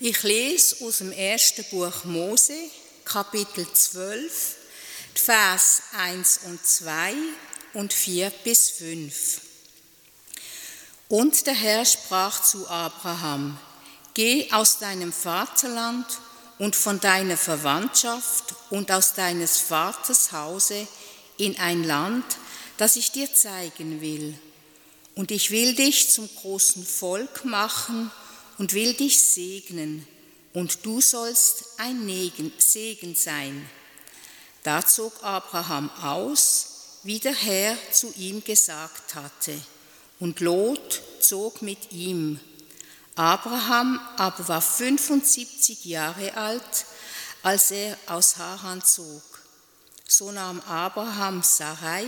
Ich lese aus dem ersten Buch Mose, Kapitel 12, Vers 1 und 2 und 4 bis 5. Und der Herr sprach zu Abraham, Geh aus deinem Vaterland und von deiner Verwandtschaft und aus deines Vaters Hause in ein Land, das ich dir zeigen will. Und ich will dich zum großen Volk machen und will dich segnen, und du sollst ein Segen sein. Da zog Abraham aus, wie der Herr zu ihm gesagt hatte, und Lot zog mit ihm. Abraham aber war 75 Jahre alt, als er aus Haran zog. So nahm Abraham Sarai,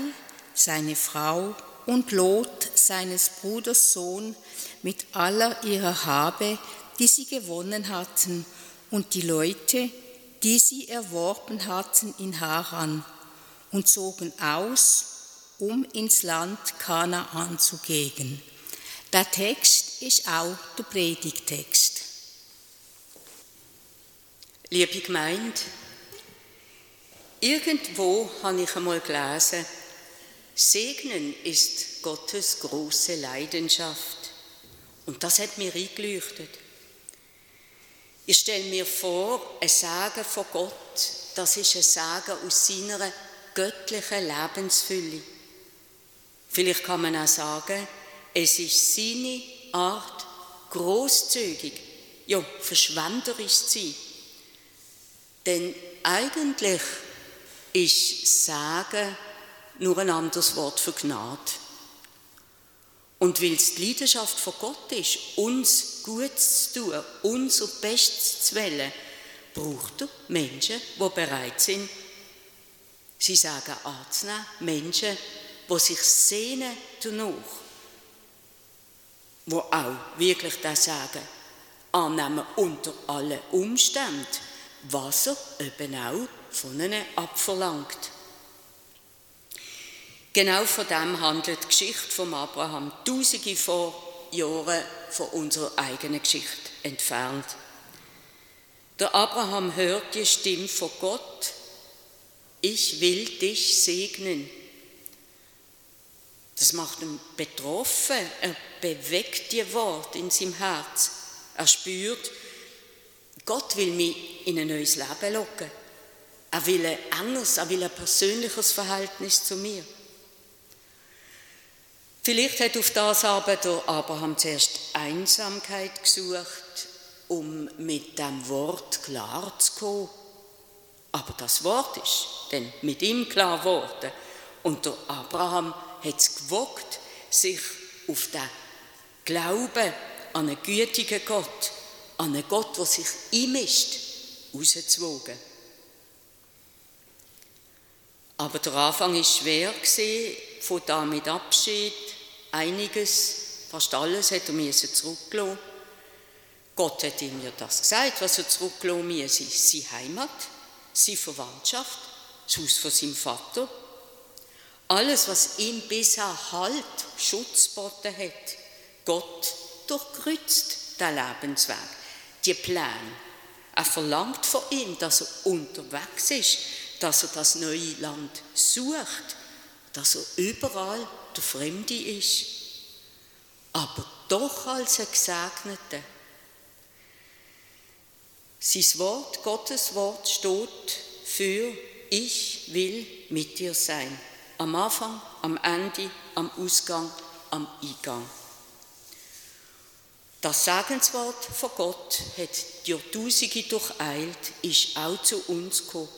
seine Frau, und Lot, seines Bruders Sohn, mit aller ihrer Habe, die sie gewonnen hatten, und die Leute, die sie erworben hatten in Haran, und zogen aus, um ins Land Kanaan zu gehen. Der Text ist auch der Predigtext. Liebe Gemeinde, irgendwo habe ich einmal gelesen, Segnen ist Gottes große Leidenschaft. Und das hat mir eingeleuchtet. Ich stelle mir vor, ein Sagen von Gott, das ist ein Sagen aus seiner göttlichen Lebensfülle. Vielleicht kann man auch sagen, es ist seine Art, großzügig, ja, verschwenderisch zu sein. Denn eigentlich ist Sagen nur ein anderes Wort für Gnade. Und weil es die Leidenschaft von Gott ist, uns Gutes zu tun, unser Bestes zu wählen, braucht er Menschen, die bereit sind, sie sagen anzunehmen, Menschen, die sich sehnen danach, die auch wirklich das sagen, annehmen unter allen Umständen, was er eben auch von ihnen abverlangt. Genau von dem handelt die Geschichte von Abraham, tausende von Jahren von unserer eigenen Geschichte entfernt. Der Abraham hört die Stimme von Gott, ich will dich segnen. Das macht ihn betroffen, er bewegt die Wort in seinem Herz. Er spürt, Gott will mich in ein neues Leben locken. Er will ein anderes, er will ein persönliches Verhältnis zu mir. Vielleicht hat auf das aber Abraham zuerst Einsamkeit gesucht, um mit dem Wort klar zu kommen. Aber das Wort ist dann mit ihm klar geworden. Und der Abraham hat es gewogt, sich auf den Glauben an einen gütigen Gott, an einen Gott, der sich einmischt, rauszuwogen. Aber der Anfang war schwer, von damit Abschied einiges, fast alles hat er müssen zurückgelassen. Gott hat ihm ja das gesagt, was er zurückgelassen müsse. Seine Heimat, seine Verwandtschaft, das Haus von seinem Vater. Alles, was ihm bisher Halt, Schutz geboten hat. Gott durchkreuzt den Lebensweg, die Pläne. Er verlangt von ihm, dass er unterwegs ist, dass er das neue Land sucht, dass er überall der Fremde ist, aber doch als ein Gesegneter. Sein Wort, Gottes Wort steht für ich will mit dir sein. Am Anfang, am Ende, am Ausgang, am Eingang. Das Sagenswort von Gott hat die Jahrtausende durcheilt, ist auch zu uns gekommen.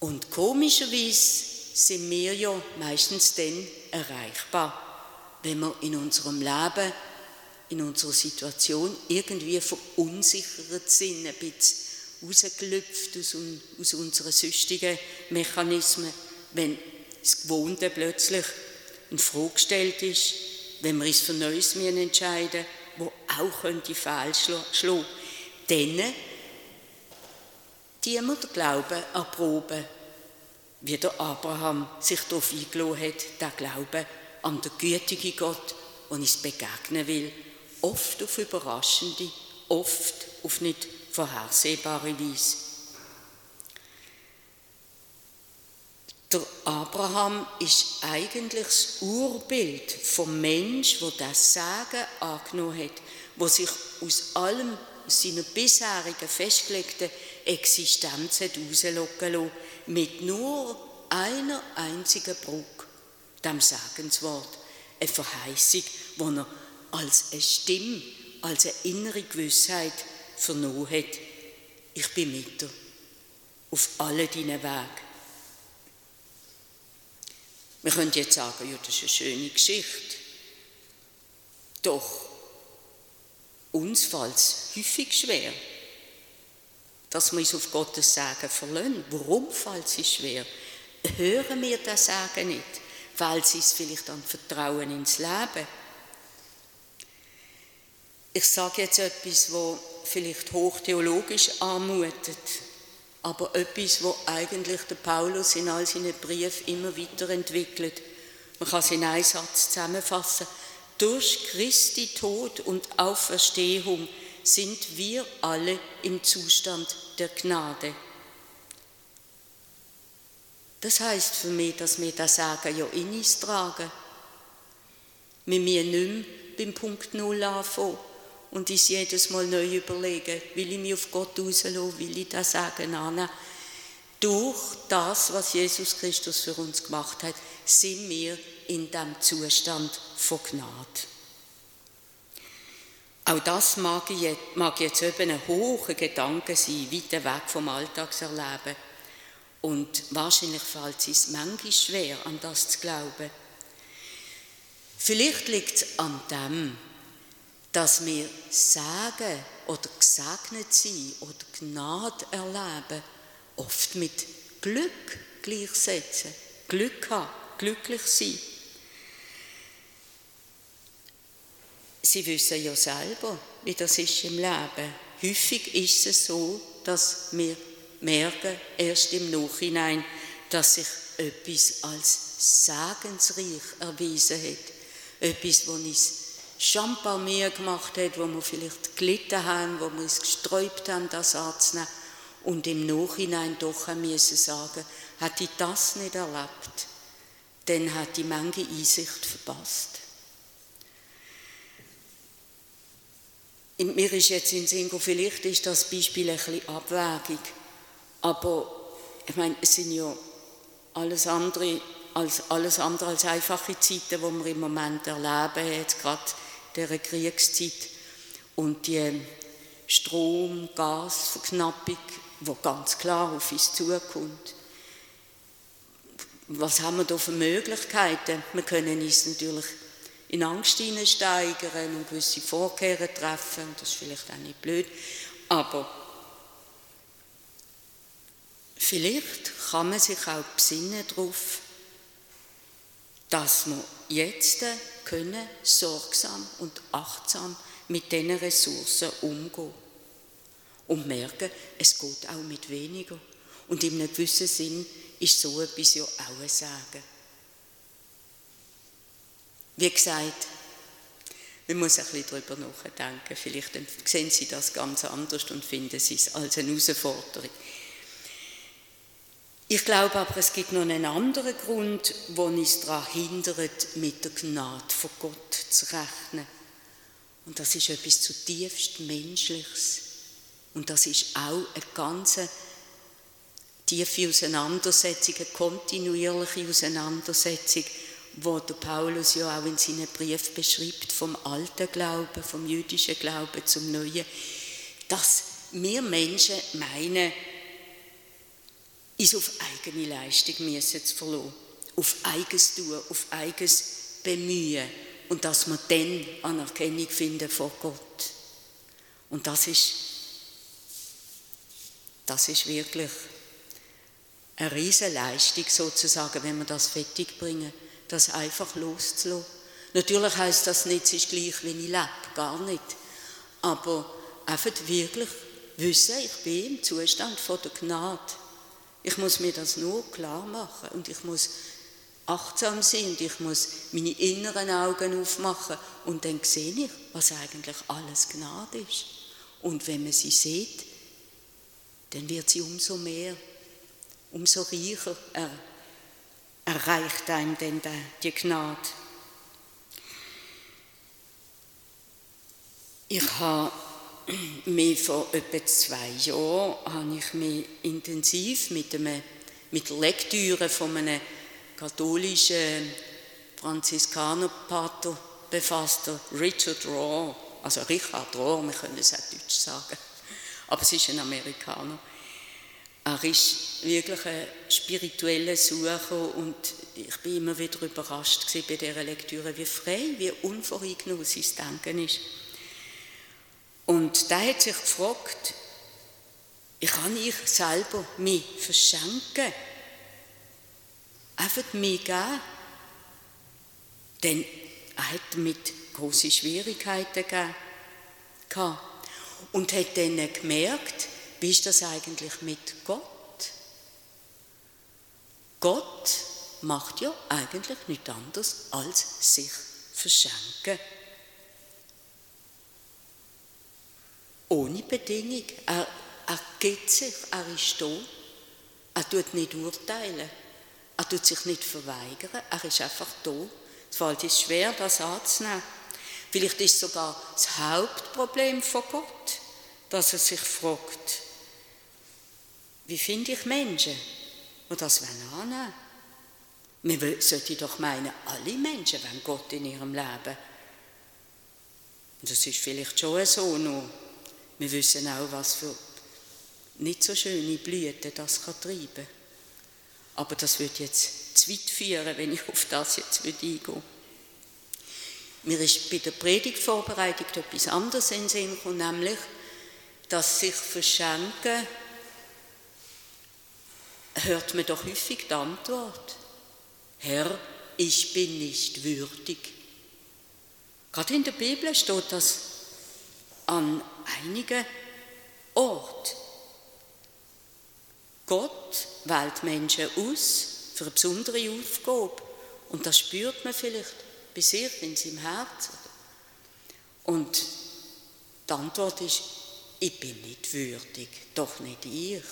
Und komischerweise sind wir ja meistens dann erreichbar, wenn wir in unserem Leben, in unserer Situation irgendwie verunsichert sind, ein bisschen rausgelüpft aus, aus unseren süchtigen Mechanismen, wenn das Gewohnte plötzlich in Frage gestellt ist, wenn wir uns für Neues entscheiden wo auch könnte falsch schlagen. Dann die wir den Glauben erproben wie der Abraham sich darauf eingeladen hat, der Glaube an den gütigen Gott, der uns begegnen will, oft auf überraschende oft auf nicht vorhersehbare Weise. Der Abraham ist eigentlich das Urbild vom Mensch, wo das Sagen angenommen hat, wo sich aus allem seiner bisherigen festgelegten Existenz hat rauslocken lassen, mit nur einer einzigen Brücke, dem Sagenswort, eine Verheißung, wo er als eine Stimme, als eine innere Gewissheit vernommen hat. Ich bin mit dir auf alle deinen Wegen. Wir können jetzt sagen, ja, das ist eine schöne Geschichte. Doch uns fällt es häufig schwer, dass wir uns auf Gottes Sagen verlassen. Warum fällt es schwer? Hören wir das Sagen nicht, weil sie es vielleicht an Vertrauen ins Leben. Ich sage jetzt etwas, wo vielleicht hochtheologisch anmutet aber etwas, wo eigentlich der Paulus in all seinen Briefen immer weiterentwickelt. Man kann es in einen Satz zusammenfassen. Durch Christi Tod und Auferstehung sind wir alle im Zustand der Gnade. Das heißt für mich, dass wir das Sagen ja in uns tragen. Wir müssen nicht mehr beim Punkt Null anfangen und uns jedes Mal neu überlegen, will ich mich auf Gott rauslassen, will ich das sagen annehmen. Durch das, was Jesus Christus für uns gemacht hat, sind wir in dem Zustand von Gnade. Auch das mag jetzt, mag jetzt eben ein hoher Gedanke sein, weit weg vom Alltagserleben. Und wahrscheinlich fällt es manchmal schwer, an das zu glauben. Vielleicht liegt es an dem, dass wir sagen oder gesegnet sein oder Gnade erleben, oft mit Glück gleichsetzen. Glück haben, glücklich sein. Sie wissen ja selber, wie das ist im Leben. Häufig ist es so, dass wir merken, erst im Nachhinein, dass sich etwas als segensreich erwiesen hat. Etwas, das uns mehr gemacht hat, wo wir vielleicht gelitten haben, wo wir uns gesträubt haben, das anzunehmen und im Nachhinein doch haben müssen sagen, hätte ich das nicht erlebt, dann hat die Menge Einsicht verpasst. Mir ist jetzt in Singo, vielleicht ist das Beispiel ein bisschen abwägig, aber ich meine, es sind ja alles andere als, alles andere als einfache Zeiten, die wir im Moment erleben, jetzt gerade der Kriegszeit und die Strom-, Gasverknappung, wo ganz klar auf uns zukommt. Was haben wir da für Möglichkeiten? Wir können uns natürlich in Angst steigern und gewisse Vorkehrungen treffen, das ist vielleicht auch nicht blöd, aber vielleicht kann man sich auch besinnen darauf, dass wir jetzt können sorgsam und achtsam mit diesen Ressourcen umgehen. Und merken, es geht auch mit weniger. Und in einem gewissen Sinn ist so etwas ja auch ein Sagen. Wie gesagt, man muss ein bisschen darüber nachdenken. Vielleicht sehen Sie das ganz anders und finden Sie es als eine Herausforderung. Ich glaube aber, es gibt noch einen anderen Grund, der uns daran hindert, mit der Gnade von Gott zu rechnen. Und das ist etwas zutiefst Menschliches. Und das ist auch eine ganz tiefe Auseinandersetzung, eine kontinuierliche Auseinandersetzung, wo der Paulus ja auch in seinen Brief beschreibt, vom alten Glauben, vom jüdischen Glauben zum neuen, dass wir Menschen meinen, uns auf eigene Leistung müssen zu verlassen, auf eigenes Tun, auf eigenes Bemühen und dass wir dann Anerkennung finden vor Gott. Und das ist, das ist wirklich eine riesige Leistung sozusagen, wenn wir das fertig bringen, das einfach loszulassen. Natürlich heißt das nicht, es ist gleich, wie ich lebe, gar nicht. Aber einfach wirklich wissen, ich bin im Zustand von der Gnade. Ich muss mir das nur klar machen und ich muss achtsam sein und ich muss meine inneren Augen aufmachen und dann sehe ich, was eigentlich alles Gnade ist. Und wenn man sie sieht, dann wird sie umso mehr, umso reicher er, erreicht einem denn die Gnade. Ich habe mich vor etwa zwei Jahren habe ich mich intensiv mit, einem, mit der Lektüre von einem katholischen Franziskanerpater befasst, Richard Rohr, also Richard Rohr, wir können es auch deutsch sagen, aber es ist ein Amerikaner. Er ist wirklich ein spiritueller Sucher und ich bin immer wieder überrascht bei dieser Lektüre, wie frei, wie unvoreingenommen sein Denken ist. Und da hat sich gefragt, kann ich selber mich verschenken, einfach mich geben. Denn er hat damit große Schwierigkeiten gehabt. Und hat dann gemerkt, wie ist das eigentlich mit Gott? Gott macht ja eigentlich nichts anderes als sich verschenken. Ohne Bedingung. Er, er gibt sich, er ist da. Er tut nicht urteilen. Er tut sich nicht verweigern. Er ist einfach da. Es fällt uns schwer, das anzunehmen. Vielleicht ist sogar das Hauptproblem von Gott, dass er sich fragt, wie finde ich Menschen, die das annehmen wollen? Man sollte doch meinen, alle Menschen wollen Gott in ihrem Leben. Und das ist vielleicht schon so noch. Wir wissen auch, was für nicht so schöne Blüten das kann treiben Aber das wird jetzt zu weit führen, wenn ich auf das jetzt eingehe. Mir ist bei der Predigtvorbereitung etwas anderes in Sinn gekommen, nämlich, dass sich verschenken, hört man doch häufig die Antwort, Herr, ich bin nicht würdig. Gerade in der Bibel steht das an einigen Orten. Gott wählt Menschen aus für eine besondere Aufgabe und das spürt man vielleicht bei sich in seinem Herzen. Und die Antwort ist, ich bin nicht würdig, doch nicht ich.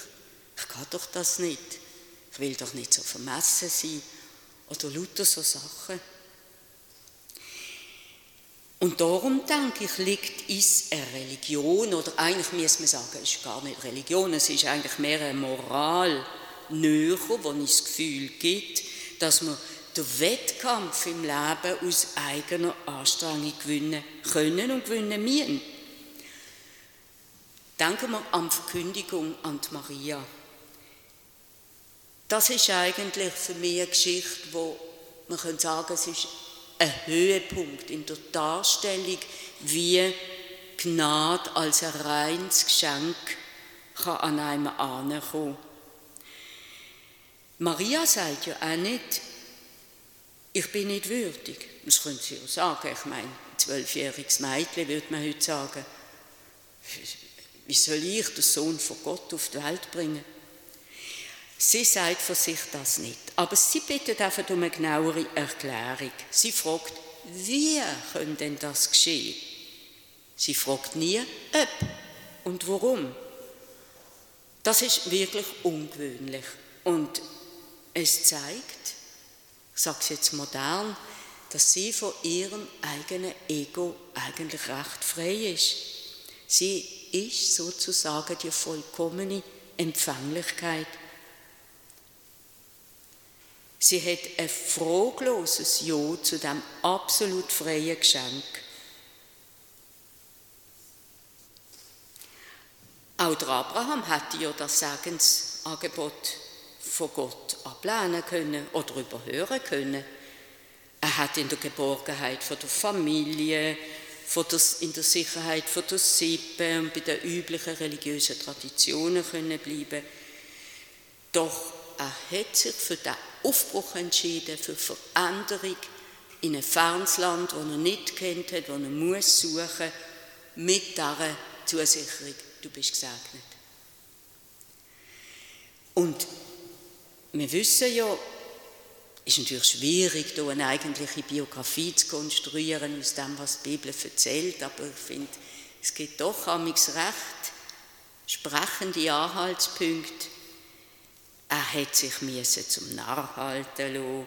Ich kann doch das nicht. Ich will doch nicht so vermessen sein oder lauter so Sachen. Und darum denke ich, liegt es eine Religion, oder eigentlich müsste man sagen, es ist gar nicht Religion, es ist eigentlich mehr eine Moral näher, wo es das Gefühl gibt, dass man den Wettkampf im Leben aus eigener Anstrengung gewinnen können und gewinnen müssen. Denken wir an die Verkündigung an die Maria. Das ist eigentlich für mich eine Geschichte, wo man kann sagen, es ist ein Höhepunkt in der Darstellung, wie Gnade als ein reines Geschenk kann an einem ankommen. Maria sagt ja auch nicht, ich bin nicht würdig. Das können Sie ja sagen. Ich meine, ein zwölfjähriges Mädchen würde man heute sagen, wie soll ich den Sohn von Gott auf die Welt bringen? Sie sagt für sich das nicht. Aber sie bittet einfach um eine genauere Erklärung. Sie fragt, wie könnte denn das geschehen? Sie fragt nie, ob und warum. Das ist wirklich ungewöhnlich. Und es zeigt, ich sage es jetzt modern, dass sie von ihrem eigenen Ego eigentlich recht frei ist. Sie ist sozusagen die vollkommene Empfänglichkeit Sie hat ein frogloses Ja zu dem absolut freien Geschenk. Auch der Abraham hätte ja das Segensangebot von Gott ablehnen können oder überhören können. Er hat in der Geborgenheit von der Familie, von der, in der Sicherheit von der Sippe und bei den üblichen religiösen Traditionen können bleiben. Doch er hat sich für den Aufbruch entschieden, für Veränderung in ein fernes Land, das er nicht kennt hat, das er muss suchen, mit dieser Zusicherung, du bist gesegnet. Und wir wissen ja, es ist natürlich schwierig, hier eine eigentliche Biografie zu konstruieren aus dem, was die Bibel erzählt, aber ich finde, es gibt doch amigs recht sprechende Anhaltspunkte. Er hat sich zum Narr halten lassen.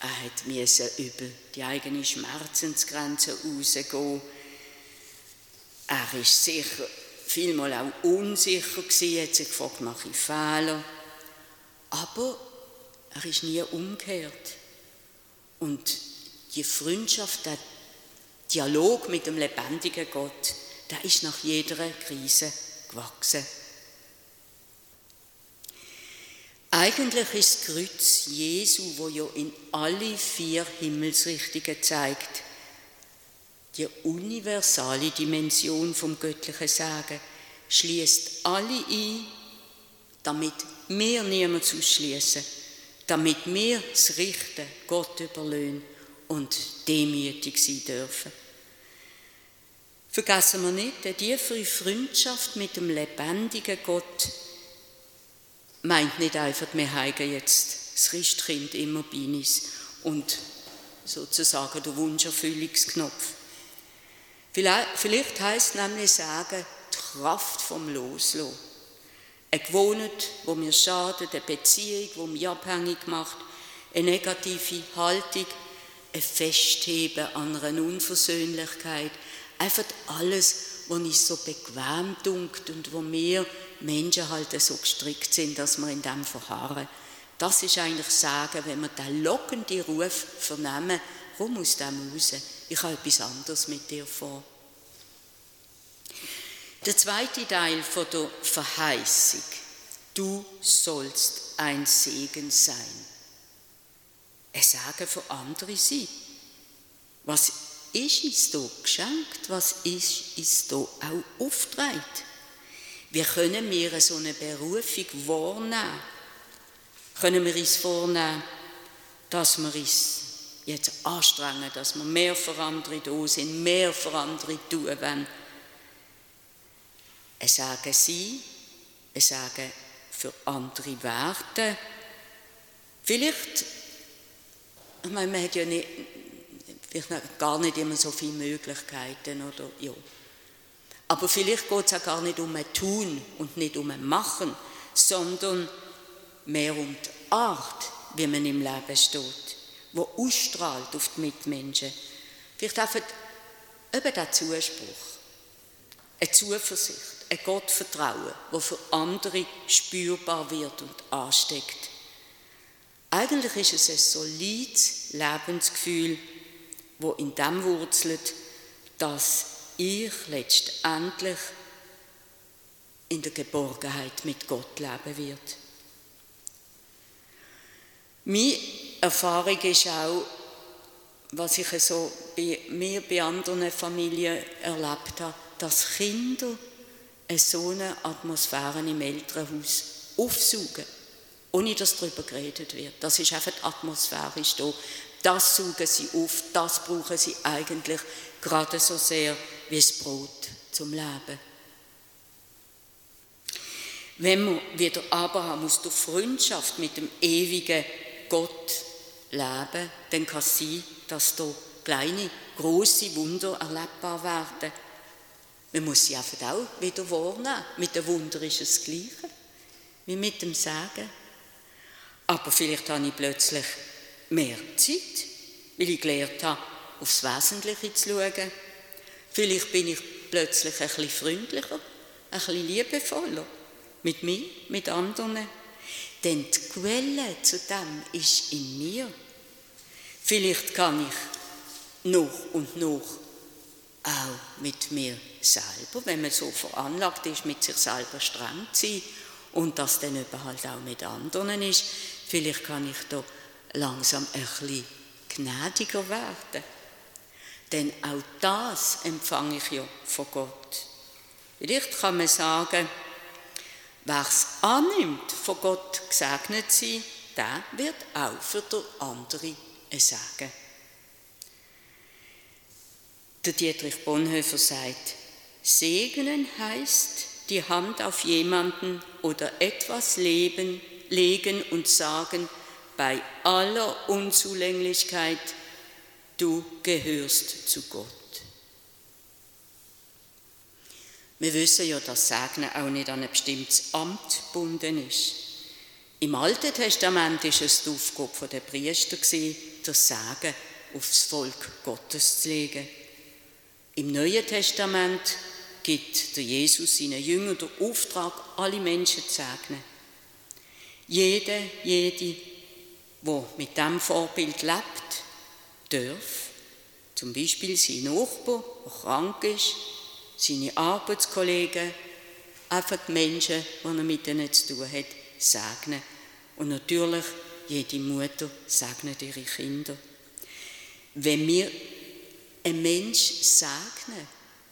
Er hat über die eigene Schmerzensgrenze rausgehen. Er ist sicher vielmal auch unsicher gewesen, hat sich gefragt, mache ich Fehler. Aber er ist nie umgekehrt. Und die Freundschaft, der Dialog mit dem lebendigen Gott, der ist nach jeder Krise gewachsen. Eigentlich ist das Kreuz Jesu, wo ja in alle vier Himmelsrichtungen zeigt, die universale Dimension vom göttlichen Sagen schließt alle ein, damit wir niemand ausschließen, damit wir das Richten Gott überlösen und demütig sein dürfen. Vergessen wir nicht, die tiefere Freundschaft mit dem lebendigen Gott meint nicht einfach, wir haben jetzt das Christkind immer bei uns und sozusagen der Wunscherfüllungsknopf. Vielleicht, vielleicht heißt nämlich sagen, die Kraft vom Loslassen. Eine Gewohnheit, wo mir schadet, eine Beziehung, die mich abhängig macht, eine negative Haltung, ein Festheben an einer Unversöhnlichkeit, einfach alles, was nicht so bequem dunkt und wo wir Menschen halt so gestrickt sind, dass wir in dem verharren. Das ist eigentlich sagen, wenn wir den lockenden Ruf vernehmen, komm aus dem raus, ich habe etwas anderes mit dir vor. Der zweite Teil von der Verheißung, du sollst ein Segen sein. Ein Sagen für andere sein. Was ist uns da geschenkt? Was ist uns da auch aufgetragen? Wie können wir so eine Berufung wahrnehmen? Können wir uns vornehmen, dass wir uns jetzt anstrengen, dass wir mehr für andere da sind, mehr für andere tun wollen? Es sagen sie, es sagen für andere Werte. Vielleicht, ich meine, man hat ja nicht, gar nicht immer so viele Möglichkeiten oder ja. Aber vielleicht geht es auch gar nicht um ein Tun und nicht um ein Machen, sondern mehr um die Art, wie man im Leben steht, wo ausstrahlt auf die Mitmenschen. Vielleicht einfach eben der Zuspruch, eine Zuversicht, ein Gottvertrauen, das für andere spürbar wird und ansteckt. Eigentlich ist es ein solides Lebensgefühl, wo in dem wurzelt, dass ich letztendlich in der Geborgenheit mit Gott leben wird. Meine Erfahrung ist auch, was ich so bei mir bei anderen Familien erlebt habe, dass Kinder so eine Atmosphäre im Elternhaus aufsaugen, ohne dass darüber geredet wird. Das ist einfach atmosphärisch da. Das saugen sie auf, das brauchen sie eigentlich gerade so sehr wie das Brot zum Leben. Wenn man wieder Abraham aus der Freundschaft mit dem ewigen Gott leben, dann kann es sein, dass da kleine, große Wunder erlebbar werden. Man muss sie einfach auch wieder wahrnehmen. Mit dem Wunder ist es das Gleiche wie mit dem Sagen. Aber vielleicht habe ich plötzlich mehr Zeit, weil ich gelernt habe, aufs Wesentliche zu schauen. Vielleicht bin ich plötzlich ein bisschen freundlicher, ein bisschen liebevoller mit mir, mit anderen. Denn die Quelle zu dem ist in mir. Vielleicht kann ich noch und noch auch mit mir selber, wenn man so veranlagt ist, mit sich selber streng zu sein und das dann eben halt auch mit anderen ist, vielleicht kann ich da langsam ein bisschen gnädiger werden. Denn auch das empfange ich ja von Gott. Vielleicht kann man sagen, wer es annimmt, von Gott gesegnet sein, der wird auch für den anderen sagen. Der Dietrich Bonhoeffer sagt, segnen heißt die Hand auf jemanden oder etwas leben, legen und sagen, bei aller Unzulänglichkeit, du gehörst zu Gott. Wir wissen ja, dass Segnen auch nicht an ein bestimmtes Amt gebunden ist. Im Alten Testament ist es die Aufgabe der Priester, das Sagen aufs Volk Gottes zu legen. Im Neuen Testament gibt der Jesus seinen Jüngern den Auftrag, alle Menschen zu segnen. Jede, jede, wo mit dem Vorbild lebt, darf zum Beispiel sein Nachbar, der krank ist, seine Arbeitskollegen, einfach die Menschen, die er mit ihnen zu tun hat, segnen. Und natürlich, jede Mutter segnet ihre Kinder. Wenn wir einen Menschen segnen,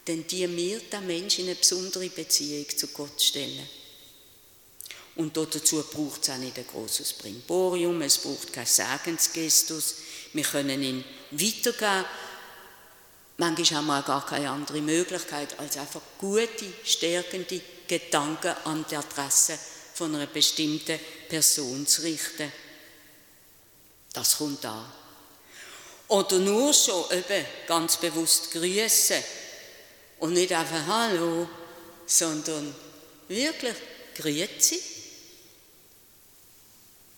dann die wir den Menschen in eine besondere Beziehung zu Gott stellen. Und dazu braucht es auch nicht ein großes Brimborium, es braucht keinen Segensgestus. Wir können ihn weitergeben. Manchmal haben wir auch gar keine andere Möglichkeit, als einfach gute, stärkende Gedanken an die Adresse von einer bestimmten Person zu richten. Das kommt an. Oder nur schon eben ganz bewusst grüßen und nicht einfach Hallo, sondern wirklich Grüezi.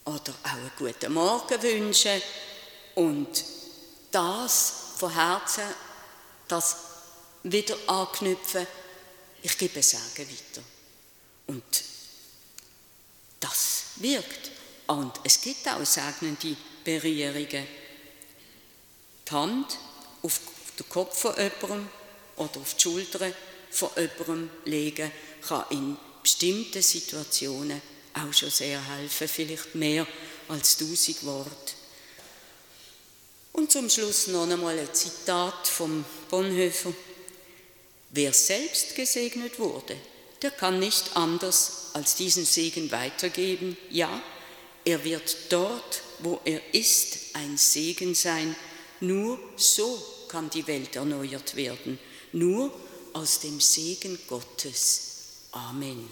Oder auch einen guten Morgen wünschen und das von Herzen, das wieder anknüpfen, ich gebe Sagen weiter. Und das wirkt. Und es gibt auch segnende Berührungen. Die Hand auf den Kopf von jemandem oder auf die Schulter von jemandem legen, kann in bestimmten Situationen auch schon sehr helfen, vielleicht mehr als tausend Worte. Und zum Schluss noch einmal ein Zitat vom Bonhoeffer. Wer selbst gesegnet wurde, der kann nicht anders als diesen Segen weitergeben. Ja, er wird dort, wo er ist, ein Segen sein. Nur so kann die Welt erneuert werden. Nur aus dem Segen Gottes. Amen.